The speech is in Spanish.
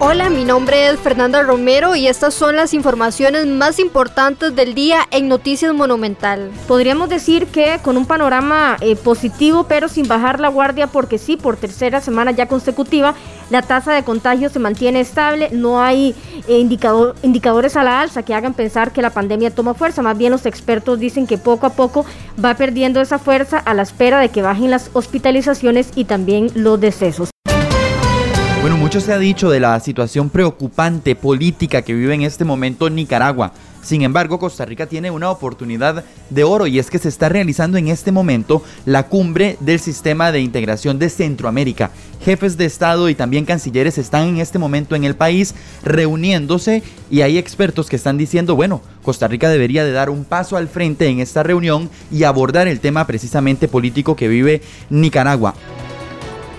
Hola, mi nombre es Fernanda Romero y estas son las informaciones más importantes del día en Noticias Monumental. Podríamos decir que con un panorama eh, positivo, pero sin bajar la guardia, porque sí, por tercera semana ya consecutiva, la tasa de contagio se mantiene estable, no hay eh, indicadores a la alza que hagan pensar que la pandemia toma fuerza, más bien los expertos dicen que poco a poco va perdiendo esa fuerza a la espera de que bajen las hospitalizaciones y también los decesos. Bueno, mucho se ha dicho de la situación preocupante política que vive en este momento Nicaragua. Sin embargo, Costa Rica tiene una oportunidad de oro y es que se está realizando en este momento la cumbre del sistema de integración de Centroamérica. Jefes de Estado y también cancilleres están en este momento en el país reuniéndose y hay expertos que están diciendo, bueno, Costa Rica debería de dar un paso al frente en esta reunión y abordar el tema precisamente político que vive Nicaragua.